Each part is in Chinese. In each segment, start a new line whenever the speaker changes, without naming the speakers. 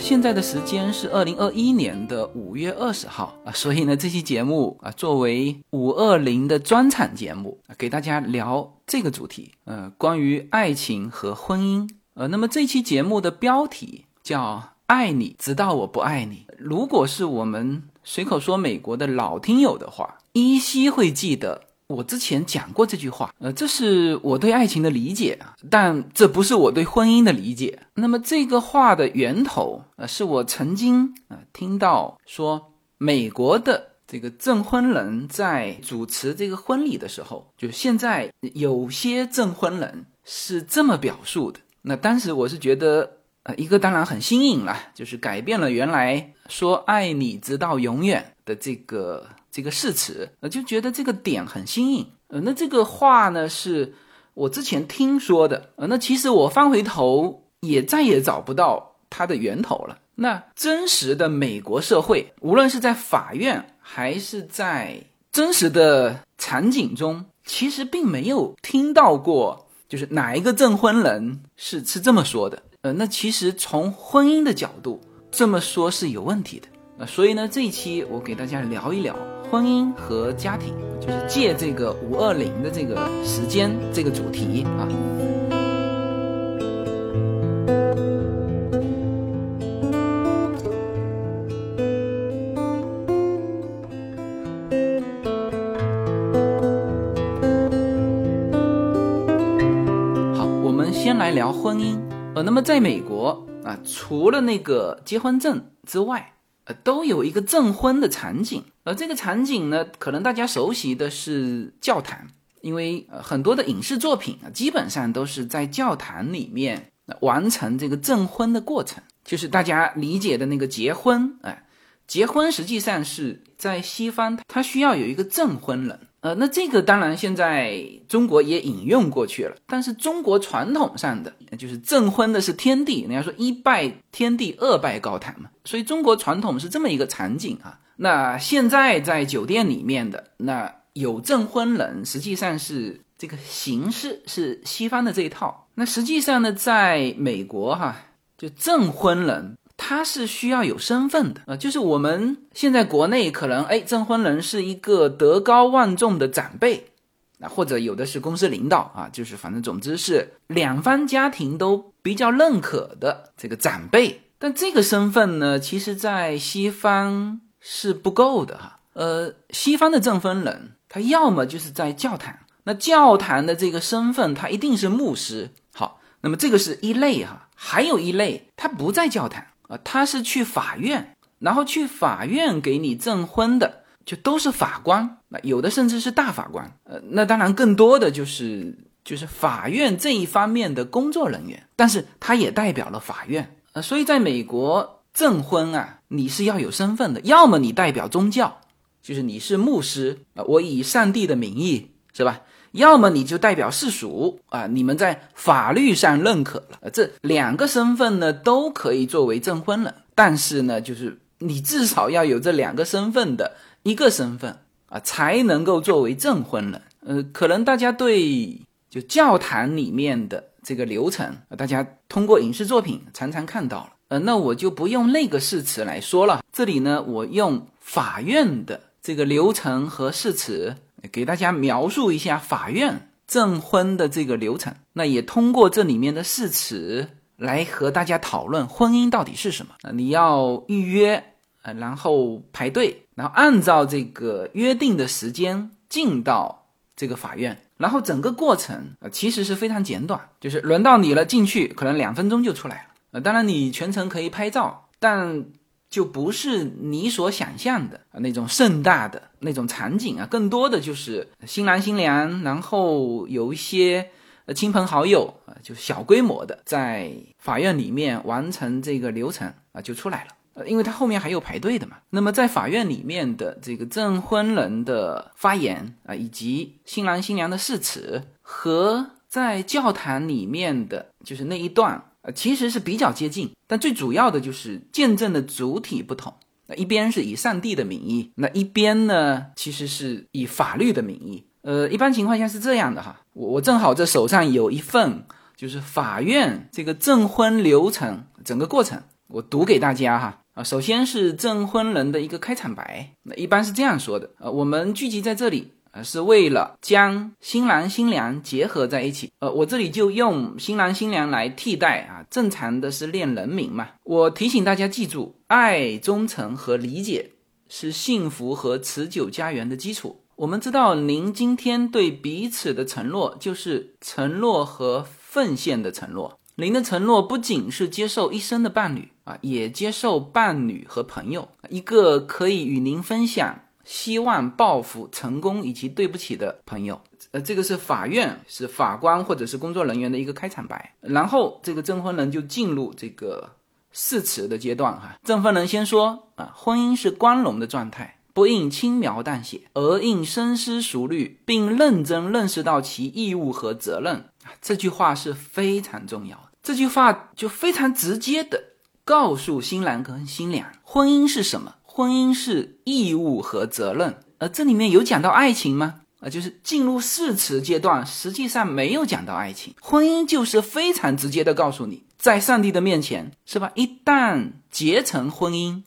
现在的时间是二零二一年的五月二十号啊，所以呢，这期节目啊，作为五二零的专场节目，啊给大家聊这个主题。呃，关于爱情和婚姻。呃，那么这期节目的标题叫《爱你直到我不爱你》。如果是我们随口说美国的老听友的话，依稀会记得。我之前讲过这句话，呃，这是我对爱情的理解啊，但这不是我对婚姻的理解。那么这个话的源头，呃，是我曾经啊听到说，美国的这个证婚人在主持这个婚礼的时候，就现在有些证婚人是这么表述的。那当时我是觉得，呃，一个当然很新颖了，就是改变了原来说爱你直到永远的这个。这个誓词，呃，就觉得这个点很新颖，呃，那这个话呢是我之前听说的，呃，那其实我翻回头也再也找不到它的源头了。那真实的美国社会，无论是在法院还是在真实的场景中，其实并没有听到过，就是哪一个证婚人是是这么说的，呃，那其实从婚姻的角度这么说是有问题的，呃，所以呢，这一期我给大家聊一聊。婚姻和家庭，就是借这个五二零的这个时间这个主题啊。好，我们先来聊婚姻。呃，那么在美国啊，除了那个结婚证之外，呃，都有一个证婚的场景。而这个场景呢，可能大家熟悉的是教堂，因为呃很多的影视作品啊，基本上都是在教堂里面完成这个证婚的过程，就是大家理解的那个结婚。哎，结婚实际上是在西方，它需要有一个证婚人。呃，那这个当然现在中国也引用过去了，但是中国传统上的就是证婚的是天地，人家说一拜天地，二拜高堂嘛，所以中国传统是这么一个场景啊。那现在在酒店里面的那有证婚人，实际上是这个形式是西方的这一套。那实际上呢，在美国哈，就证婚人。他是需要有身份的啊，就是我们现在国内可能哎，证婚人是一个德高望重的长辈，那或者有的是公司领导啊，就是反正总之是两方家庭都比较认可的这个长辈。但这个身份呢，其实在西方是不够的哈。呃，西方的证婚人他要么就是在教堂，那教堂的这个身份他一定是牧师。好，那么这个是一类哈，还有一类他不在教堂。啊，他是去法院，然后去法院给你证婚的，就都是法官，那有的甚至是大法官，呃，那当然更多的就是就是法院这一方面的工作人员，但是他也代表了法院，呃，所以在美国证婚啊，你是要有身份的，要么你代表宗教，就是你是牧师啊，我以上帝的名义，是吧？要么你就代表世俗啊，你们在法律上认可了，这两个身份呢都可以作为证婚人，但是呢，就是你至少要有这两个身份的一个身份啊，才能够作为证婚人。呃，可能大家对就教堂里面的这个流程，大家通过影视作品常常看到了，呃，那我就不用那个誓词来说了，这里呢，我用法院的这个流程和誓词。给大家描述一下法院证婚的这个流程，那也通过这里面的誓词来和大家讨论婚姻到底是什么。你要预约，呃，然后排队，然后按照这个约定的时间进到这个法院，然后整个过程啊其实是非常简短，就是轮到你了进去，可能两分钟就出来了。呃，当然你全程可以拍照，但。就不是你所想象的那种盛大的那种场景啊，更多的就是新郎新娘，然后有一些呃亲朋好友啊，就小规模的在法院里面完成这个流程啊，就出来了。呃，因为他后面还有排队的嘛。那么在法院里面的这个证婚人的发言啊，以及新郎新娘的誓词，和在教堂里面的就是那一段。其实是比较接近，但最主要的就是见证的主体不同。那一边是以上帝的名义，那一边呢，其实是以法律的名义。呃，一般情况下是这样的哈。我我正好这手上有一份就是法院这个证婚流程整个过程，我读给大家哈啊。首先是证婚人的一个开场白，那一般是这样说的呃，我们聚集在这里。是为了将新郎新娘结合在一起。呃，我这里就用新郎新娘来替代啊，正常的是恋人名嘛。我提醒大家记住，爱、忠诚和理解是幸福和持久家园的基础。我们知道，您今天对彼此的承诺，就是承诺和奉献的承诺。您的承诺不仅是接受一生的伴侣啊，也接受伴侣和朋友，一个可以与您分享。希望报复成功以及对不起的朋友，呃，这个是法院是法官或者是工作人员的一个开场白，然后这个证婚人就进入这个誓词的阶段哈。证婚人先说啊，婚姻是光荣的状态，不应轻描淡写，而应深思熟虑，并认真认识到其义务和责任。这句话是非常重要的，这句话就非常直接的告诉新郎跟新娘，婚姻是什么。婚姻是义务和责任，而这里面有讲到爱情吗？啊，就是进入誓词阶段，实际上没有讲到爱情。婚姻就是非常直接的告诉你，在上帝的面前，是吧？一旦结成婚姻，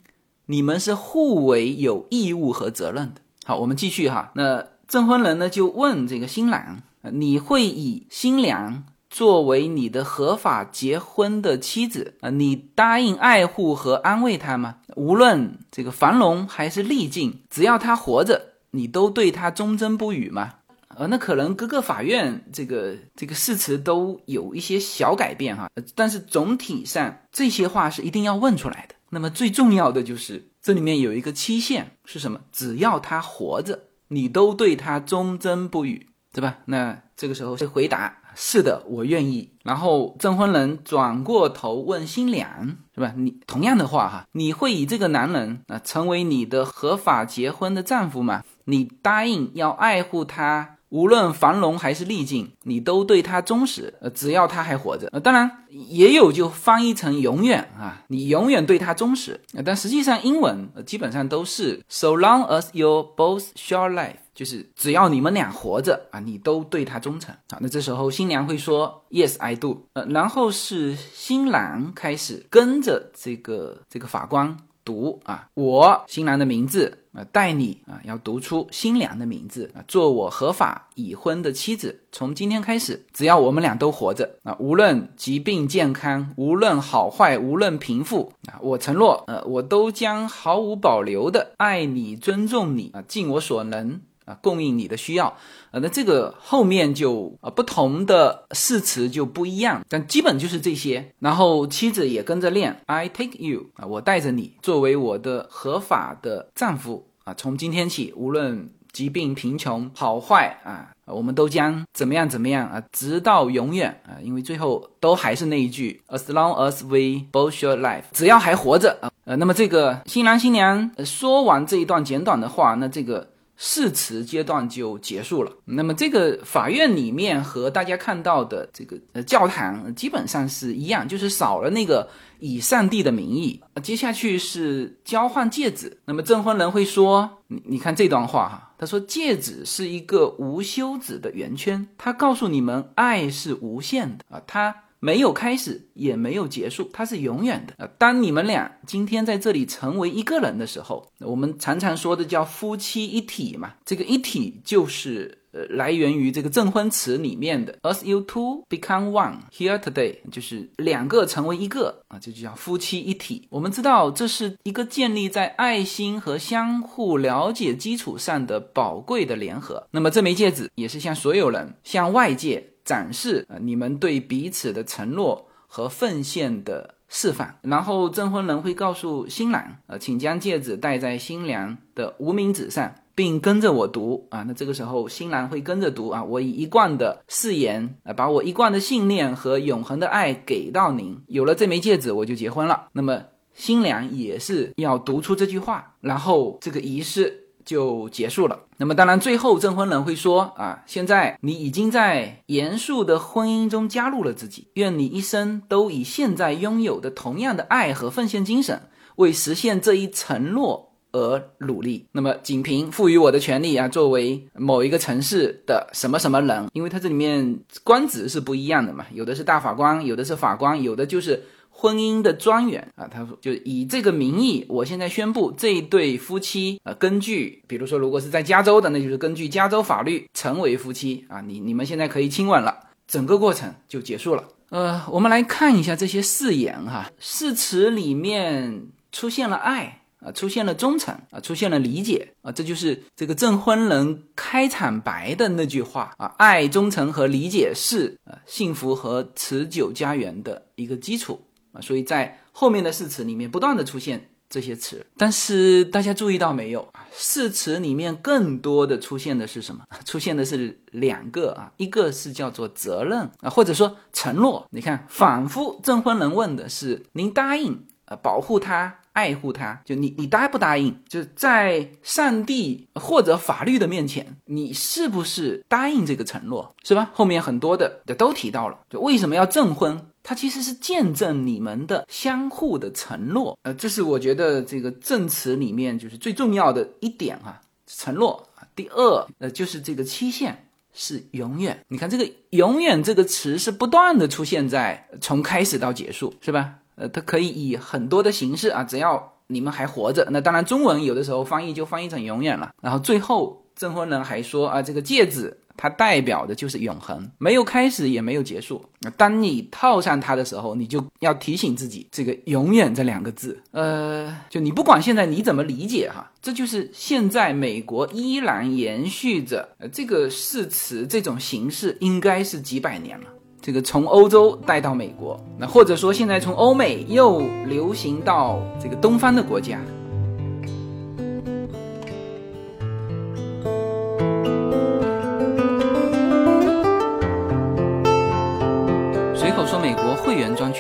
你们是互为有义务和责任的。好，我们继续哈。那证婚人呢，就问这个新郎，你会以新娘？作为你的合法结婚的妻子啊，你答应爱护和安慰她吗？无论这个繁荣还是逆境，只要她活着，你都对她忠贞不渝吗？呃，那可能各个法院这个这个誓词都有一些小改变哈，但是总体上这些话是一定要问出来的。那么最重要的就是这里面有一个期限是什么？只要她活着，你都对她忠贞不渝，对吧？那这个时候是回答。是的，我愿意。然后证婚人转过头问新娘，是吧？你同样的话哈，你会以这个男人啊成为你的合法结婚的丈夫吗？你答应要爱护他，无论繁荣还是逆境，你都对他忠实。呃，只要他还活着。呃，当然也有就翻译成永远啊，你永远对他忠实。呃但实际上英文呃基本上都是 so long as you both share life。就是只要你们俩活着啊，你都对他忠诚啊。那这时候新娘会说 Yes, I do。呃，然后是新郎开始跟着这个这个法官读啊，我新郎的名字啊，带你啊要读出新娘的名字啊，做我合法已婚的妻子。从今天开始，只要我们俩都活着啊，无论疾病健康，无论好坏，无论贫富啊，我承诺呃，我都将毫无保留的爱你、尊重你啊，尽我所能。啊，供应你的需要，啊，那这个后面就啊不同的誓词就不一样，但基本就是这些。然后妻子也跟着练，I take you 啊，我带着你作为我的合法的丈夫啊，从今天起，无论疾病、贫穷、好坏啊，我们都将怎么样怎么样啊，直到永远啊，因为最后都还是那一句，As long as we both share life，只要还活着啊，呃，那么这个新郎新娘说完这一段简短的话，那这个。誓词阶段就结束了。那么这个法院里面和大家看到的这个呃教堂基本上是一样，就是少了那个以上帝的名义。接下去是交换戒指。那么证婚人会说：“你你看这段话哈，他说戒指是一个无休止的圆圈，他告诉你们爱是无限的啊，他。”没有开始，也没有结束，它是永远的。当你们俩今天在这里成为一个人的时候，我们常常说的叫夫妻一体嘛。这个一体就是呃来源于这个证婚词里面的 “as you two become one here today”，就是两个成为一个啊，这就叫夫妻一体。我们知道这是一个建立在爱心和相互了解基础上的宝贵的联合。那么这枚戒指也是向所有人，向外界。展示啊，你们对彼此的承诺和奉献的示范。然后证婚人会告诉新郎，呃，请将戒指戴在新娘的无名指上，并跟着我读啊。那这个时候新郎会跟着读啊，我以一贯的誓言啊，把我一贯的信念和永恒的爱给到您。有了这枚戒指，我就结婚了。那么新娘也是要读出这句话，然后这个仪式。就结束了。那么，当然，最后证婚人会说：“啊，现在你已经在严肃的婚姻中加入了自己。愿你一生都以现在拥有的同样的爱和奉献精神，为实现这一承诺而努力。那么，仅凭赋予我的权利啊，作为某一个城市的什么什么人，因为它这里面官职是不一样的嘛，有的是大法官，有的是法官，有的就是婚姻的专员啊。他说，就以这个名义，我现在宣布这一对夫妻啊，根据比如说，如果是在加州的，那就是根据加州法律成为夫妻啊。你你们现在可以亲吻了，整个过程就结束了。呃，我们来看一下这些誓言哈，誓词里面出现了爱。啊，出现了忠诚啊，出现了理解啊，这就是这个证婚人开场白的那句话啊，爱、忠诚和理解是啊幸福和持久家园的一个基础啊，所以在后面的誓词里面不断的出现这些词，但是大家注意到没有啊？誓词里面更多的出现的是什么？出现的是两个啊，一个是叫做责任啊，或者说承诺。你看，反复证婚人问的是您答应啊保护他。爱护他，就你，你答不答应？就在上帝或者法律的面前，你是不是答应这个承诺，是吧？后面很多的都提到了，就为什么要证婚？它其实是见证你们的相互的承诺。呃，这是我觉得这个证词里面就是最重要的一点啊，承诺。第二，呃，就是这个期限是永远。你看这个“永远”这个词是不断的出现在从开始到结束，是吧？呃，它可以以很多的形式啊，只要你们还活着，那当然中文有的时候翻译就翻译成永远了。然后最后证婚人还说啊，这个戒指它代表的就是永恒，没有开始也没有结束。当你套上它的时候，你就要提醒自己这个“永远”这两个字。呃，就你不管现在你怎么理解哈，这就是现在美国依然延续着呃这个誓词这种形式，应该是几百年了。这个从欧洲带到美国，那或者说现在从欧美又流行到这个东方的国家。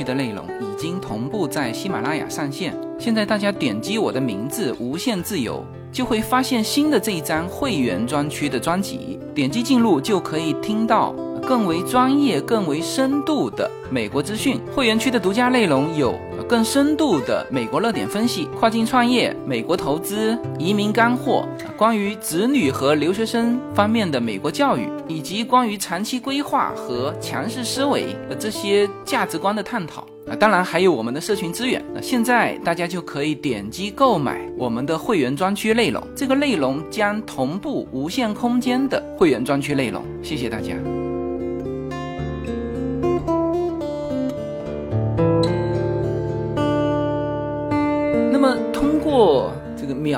的内容已经同步在喜马拉雅上线，现在大家点击我的名字“无限自由”，就会发现新的这一张会员专区的专辑，点击进入就可以听到。更为专业、更为深度的美国资讯，会员区的独家内容有更深度的美国热点分析、跨境创业、美国投资、移民干货，关于子女和留学生方面的美国教育，以及关于长期规划和强势思维的这些价值观的探讨啊，当然还有我们的社群资源。那现在大家就可以点击购买我们的会员专区内容，这个内容将同步无限空间的会员专区内容。谢谢大家。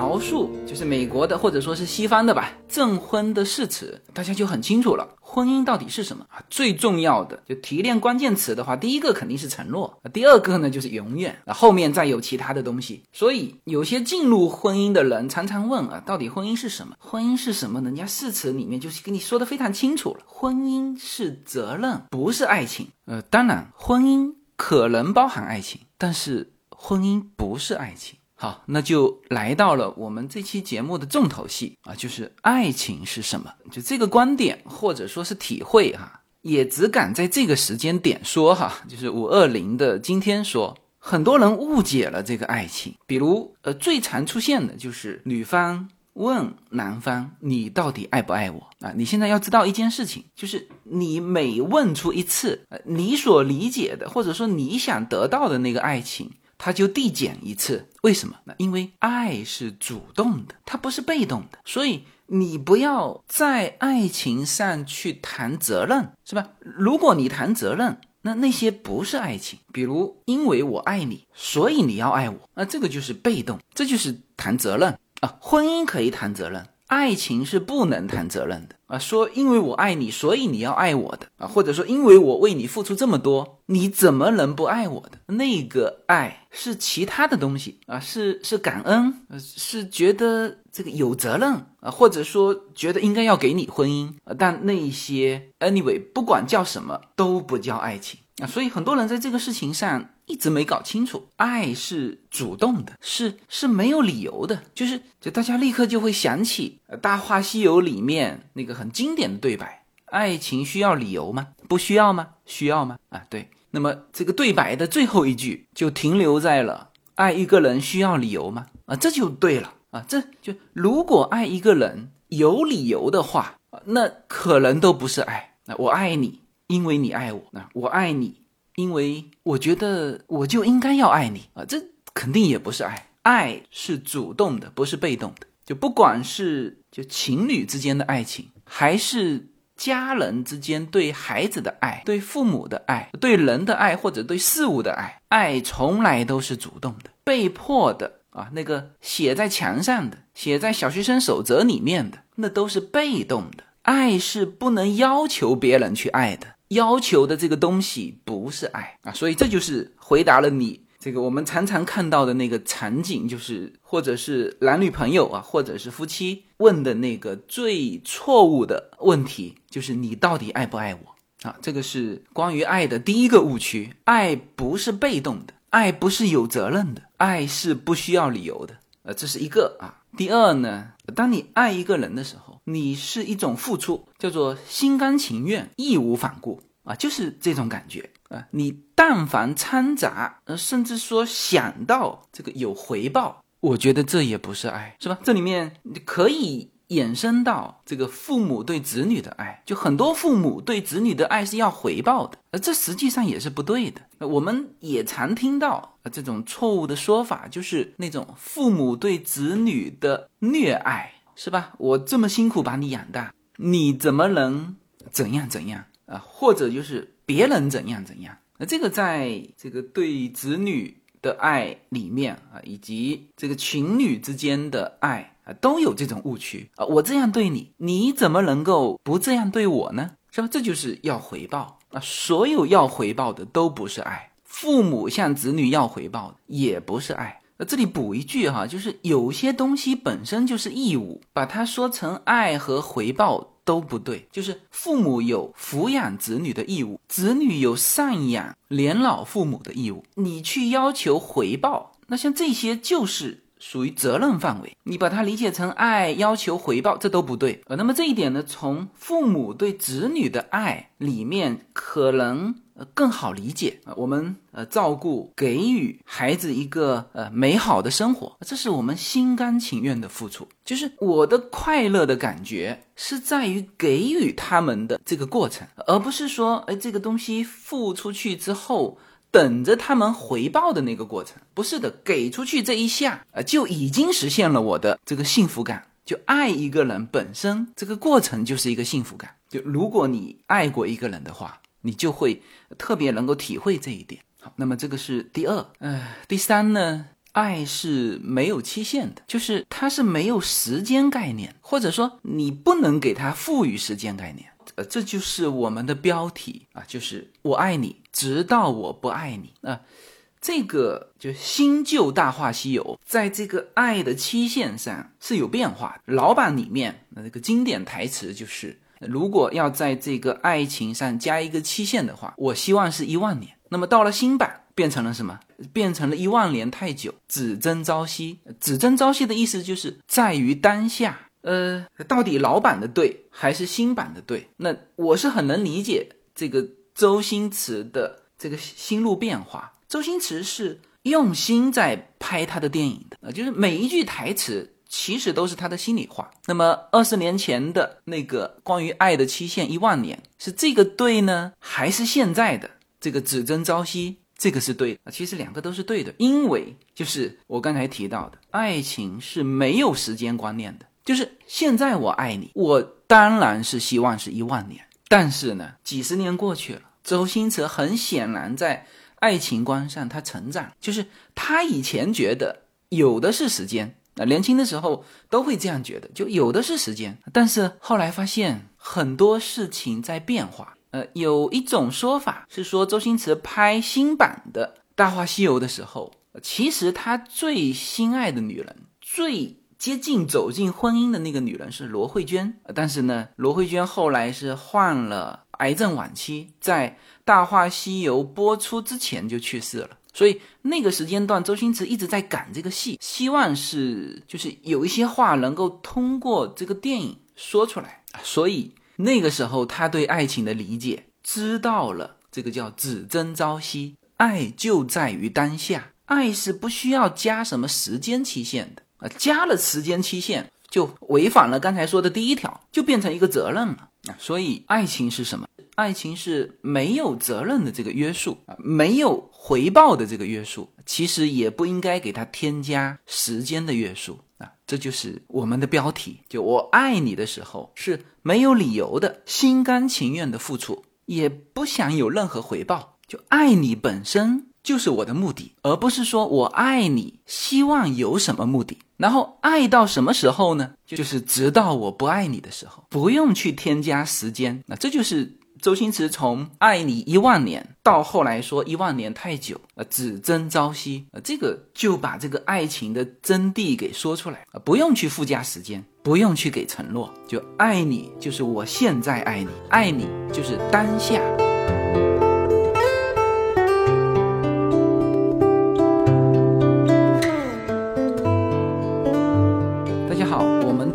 描述，就是美国的或者说是西方的吧，证婚的誓词，大家就很清楚了，婚姻到底是什么啊？最重要的就提炼关键词的话，第一个肯定是承诺，第二个呢就是永远，啊，后面再有其他的东西。所以有些进入婚姻的人常常问啊，到底婚姻是什么？婚姻是什么？人家誓词里面就是跟你说的非常清楚了，婚姻是责任，不是爱情。呃，当然，婚姻可能包含爱情，但是。婚姻不是爱情，好，那就来到了我们这期节目的重头戏啊，就是爱情是什么？就这个观点或者说是体会哈，也只敢在这个时间点说哈，就是五二零的今天说，很多人误解了这个爱情，比如呃，最常出现的就是女方问男方你到底爱不爱我啊？你现在要知道一件事情，就是你每问出一次，呃，你所理解的或者说你想得到的那个爱情。它就递减一次，为什么？那因为爱是主动的，它不是被动的，所以你不要在爱情上去谈责任，是吧？如果你谈责任，那那些不是爱情，比如因为我爱你，所以你要爱我，那这个就是被动，这就是谈责任啊。婚姻可以谈责任。爱情是不能谈责任的啊！说因为我爱你，所以你要爱我的啊，或者说因为我为你付出这么多，你怎么能不爱我的？那个爱是其他的东西啊，是是感恩，是觉得这个有责任啊，或者说觉得应该要给你婚姻啊，但那些 anyway 不管叫什么都不叫爱情啊，所以很多人在这个事情上。一直没搞清楚，爱是主动的，是是没有理由的，就是就大家立刻就会想起《大话西游》里面那个很经典的对白：爱情需要理由吗？不需要吗？需要吗？啊，对。那么这个对白的最后一句就停留在了“爱一个人需要理由吗？”啊，这就对了。啊。这就如果爱一个人有理由的话，那可能都不是爱。那我爱你，因为你爱我；那我爱你，因为我觉得我就应该要爱你啊。这肯定也不是爱。爱是主动的，不是被动的。就不管是就情侣之间的爱情，还是。家人之间对孩子的爱、对父母的爱、对人的爱或者对事物的爱，爱从来都是主动的，被迫的啊。那个写在墙上的、写在小学生守则里面的，那都是被动的。爱是不能要求别人去爱的，要求的这个东西不是爱啊。所以这就是回答了你。这个我们常常看到的那个场景，就是或者是男女朋友啊，或者是夫妻问的那个最错误的问题，就是你到底爱不爱我啊？这个是关于爱的第一个误区。爱不是被动的，爱不是有责任的，爱是不需要理由的。呃，这是一个啊。第二呢，当你爱一个人的时候，你是一种付出，叫做心甘情愿、义无反顾啊，就是这种感觉。啊，你但凡掺杂，呃，甚至说想到这个有回报，我觉得这也不是爱，是吧？这里面可以衍生到这个父母对子女的爱，就很多父母对子女的爱是要回报的，而这实际上也是不对的。我们也常听到这种错误的说法，就是那种父母对子女的虐爱，是吧？我这么辛苦把你养大，你怎么能怎样怎样啊？或者就是。别人怎样怎样，那这个在这个对子女的爱里面啊，以及这个情侣之间的爱啊，都有这种误区啊。我这样对你，你怎么能够不这样对我呢？是吧？这就是要回报啊。所有要回报的都不是爱，父母向子女要回报的也不是爱。这里补一句哈，就是有些东西本身就是义务，把它说成爱和回报。都不对，就是父母有抚养子女的义务，子女有赡养年老父母的义务。你去要求回报，那像这些就是属于责任范围。你把它理解成爱，要求回报，这都不对。呃，那么这一点呢，从父母对子女的爱里面可能。呃，更好理解啊，我们呃照顾给予孩子一个呃美好的生活，这是我们心甘情愿的付出。就是我的快乐的感觉是在于给予他们的这个过程，而不是说哎这个东西付出去之后等着他们回报的那个过程。不是的，给出去这一下啊就已经实现了我的这个幸福感。就爱一个人本身这个过程就是一个幸福感。就如果你爱过一个人的话。你就会特别能够体会这一点。好，那么这个是第二，呃，第三呢，爱是没有期限的，就是它是没有时间概念，或者说你不能给它赋予时间概念。呃，这就是我们的标题啊，就是我爱你，直到我不爱你。啊，这个就新旧大话西游，在这个爱的期限上是有变化。老版里面那个经典台词就是。如果要在这个爱情上加一个期限的话，我希望是一万年。那么到了新版，变成了什么？变成了一万年太久，只争朝夕。只争朝夕的意思就是在于当下。呃，到底老版的对还是新版的对？那我是很能理解这个周星驰的这个心路变化。周星驰是用心在拍他的电影的，呃，就是每一句台词。其实都是他的心里话。那么二十年前的那个关于爱的期限一万年，是这个对呢，还是现在的这个只争朝夕？这个是对的。其实两个都是对的，因为就是我刚才提到的，爱情是没有时间观念的。就是现在我爱你，我当然是希望是一万年。但是呢，几十年过去了，周星驰很显然在爱情观上他成长，就是他以前觉得有的是时间。那年轻的时候都会这样觉得，就有的是时间，但是后来发现很多事情在变化。呃，有一种说法是说，周星驰拍新版的《大话西游》的时候，其实他最心爱的女人、最接近走进婚姻的那个女人是罗慧娟。但是呢，罗慧娟后来是患了癌症晚期，在《大话西游》播出之前就去世了。所以那个时间段，周星驰一直在赶这个戏，希望是就是有一些话能够通过这个电影说出来。所以那个时候，他对爱情的理解，知道了这个叫只争朝夕，爱就在于当下，爱是不需要加什么时间期限的啊，加了时间期限，就违反了刚才说的第一条，就变成一个责任了啊。所以爱情是什么？爱情是没有责任的这个约束啊，没有回报的这个约束，其实也不应该给他添加时间的约束啊。这就是我们的标题，就我爱你的时候是没有理由的，心甘情愿的付出，也不想有任何回报，就爱你本身就是我的目的，而不是说我爱你希望有什么目的。然后爱到什么时候呢？就是直到我不爱你的时候，不用去添加时间。那这就是。周星驰从爱你一万年到后来说一万年太久，呃，只争朝夕，呃，这个就把这个爱情的真谛给说出来，啊，不用去附加时间，不用去给承诺，就爱你就是我现在爱你，爱你就是当下。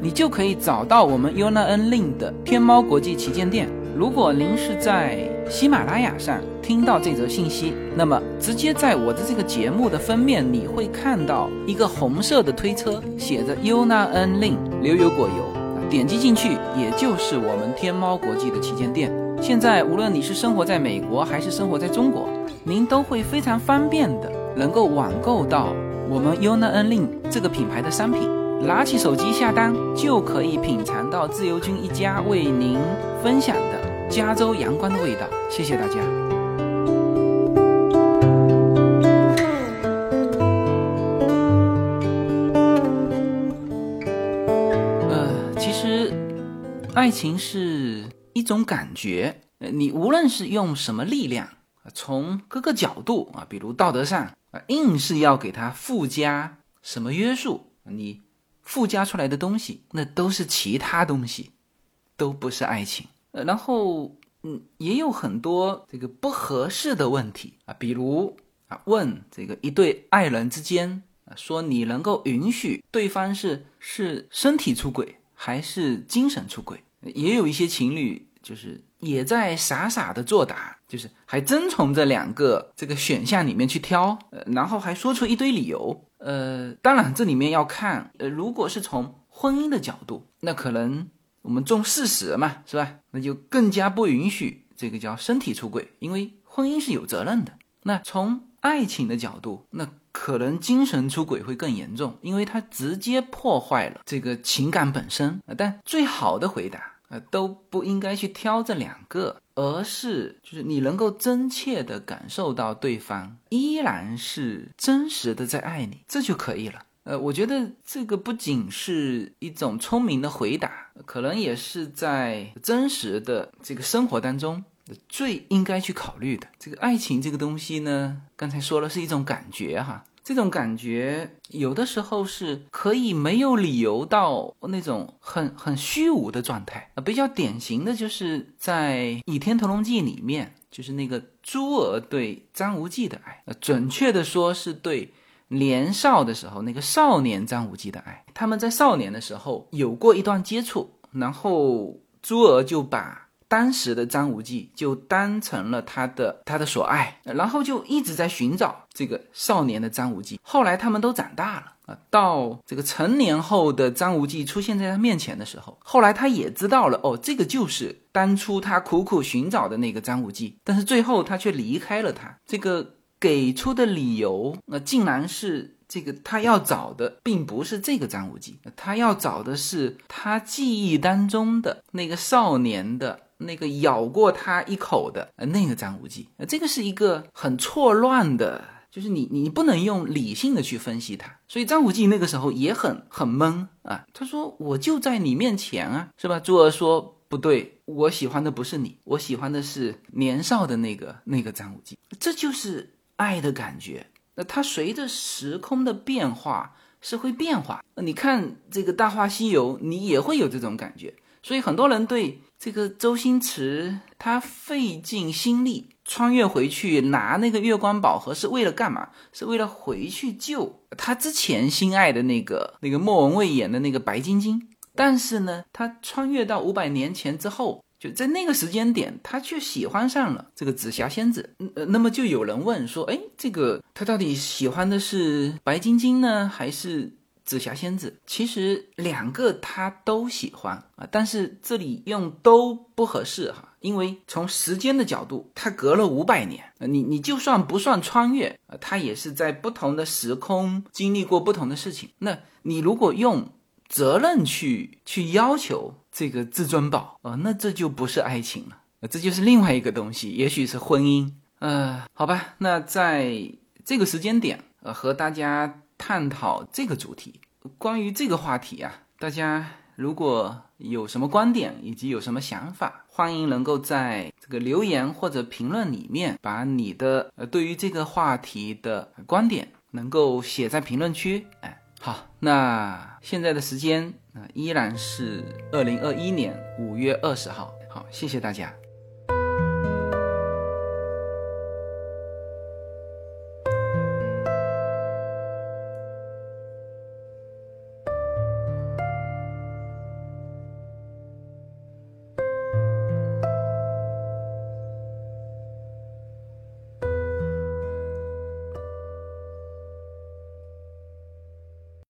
你就可以找到我们 Yuna N Lin 的天猫国际旗舰店。如果您是在喜马拉雅上听到这则信息，那么直接在我的这个节目的封面，你会看到一个红色的推车，写着 Yuna N Lin 牛油果油，点击进去，也就是我们天猫国际的旗舰店。现在无论你是生活在美国还是生活在中国，您都会非常方便的能够网购到我们 Yuna N Lin 这个品牌的商品。拿起手机下单，就可以品尝到自由军一家为您分享的加州阳光的味道。谢谢大家。呃，其实爱情是一种感觉，你无论是用什么力量，从各个角度啊，比如道德上啊，硬是要给它附加什么约束，你。附加出来的东西，那都是其他东西，都不是爱情。呃，然后，嗯，也有很多这个不合适的问题啊，比如啊，问这个一对爱人之间啊，说你能够允许对方是是身体出轨还是精神出轨？也有一些情侣就是也在傻傻的作答，就是还真从这两个这个选项里面去挑，呃，然后还说出一堆理由。呃，当然，这里面要看，呃，如果是从婚姻的角度，那可能我们重事实嘛，是吧？那就更加不允许这个叫身体出轨，因为婚姻是有责任的。那从爱情的角度，那可能精神出轨会更严重，因为它直接破坏了这个情感本身。但最好的回答。呃，都不应该去挑这两个，而是就是你能够真切的感受到对方依然是真实的在爱你，这就可以了。呃，我觉得这个不仅是一种聪明的回答，可能也是在真实的这个生活当中最应该去考虑的。这个爱情这个东西呢，刚才说了是一种感觉哈。这种感觉有的时候是可以没有理由到那种很很虚无的状态啊，比较典型的就是在《倚天屠龙记》里面，就是那个朱儿对张无忌的爱，呃，准确的说是对年少的时候那个少年张无忌的爱。他们在少年的时候有过一段接触，然后朱儿就把。当时的张无忌就当成了他的他的所爱，然后就一直在寻找这个少年的张无忌。后来他们都长大了啊，到这个成年后的张无忌出现在他面前的时候，后来他也知道了哦，这个就是当初他苦苦寻找的那个张无忌。但是最后他却离开了他，这个给出的理由，那竟然是这个他要找的并不是这个张无忌，他要找的是他记忆当中的那个少年的。那个咬过他一口的那个张无忌，这个是一个很错乱的，就是你你不能用理性的去分析他，所以张无忌那个时候也很很懵啊。他说我就在你面前啊，是吧？朱儿说不对，我喜欢的不是你，我喜欢的是年少的那个那个张无忌。这就是爱的感觉。那它随着时空的变化是会变化。你看这个《大话西游》，你也会有这种感觉。所以很多人对这个周星驰他费尽心力穿越回去拿那个月光宝盒是为了干嘛？是为了回去救他之前心爱的那个那个莫文蔚演的那个白晶晶。但是呢，他穿越到五百年前之后，就在那个时间点，他却喜欢上了这个紫霞仙子。呃，那么就有人问说，哎，这个他到底喜欢的是白晶晶呢，还是？紫霞仙子其实两个他都喜欢啊，但是这里用都不合适哈，因为从时间的角度，它隔了五百年，你你就算不算穿越啊，它也是在不同的时空经历过不同的事情。那你如果用责任去去要求这个至尊宝啊，那这就不是爱情了，这就是另外一个东西，也许是婚姻。呃，好吧，那在这个时间点，呃，和大家。探讨这个主题，关于这个话题啊，大家如果有什么观点以及有什么想法，欢迎能够在这个留言或者评论里面，把你的呃对于这个话题的观点能够写在评论区。哎，好，那现在的时间啊依然是二零二一年五月二十号。好，谢谢大家。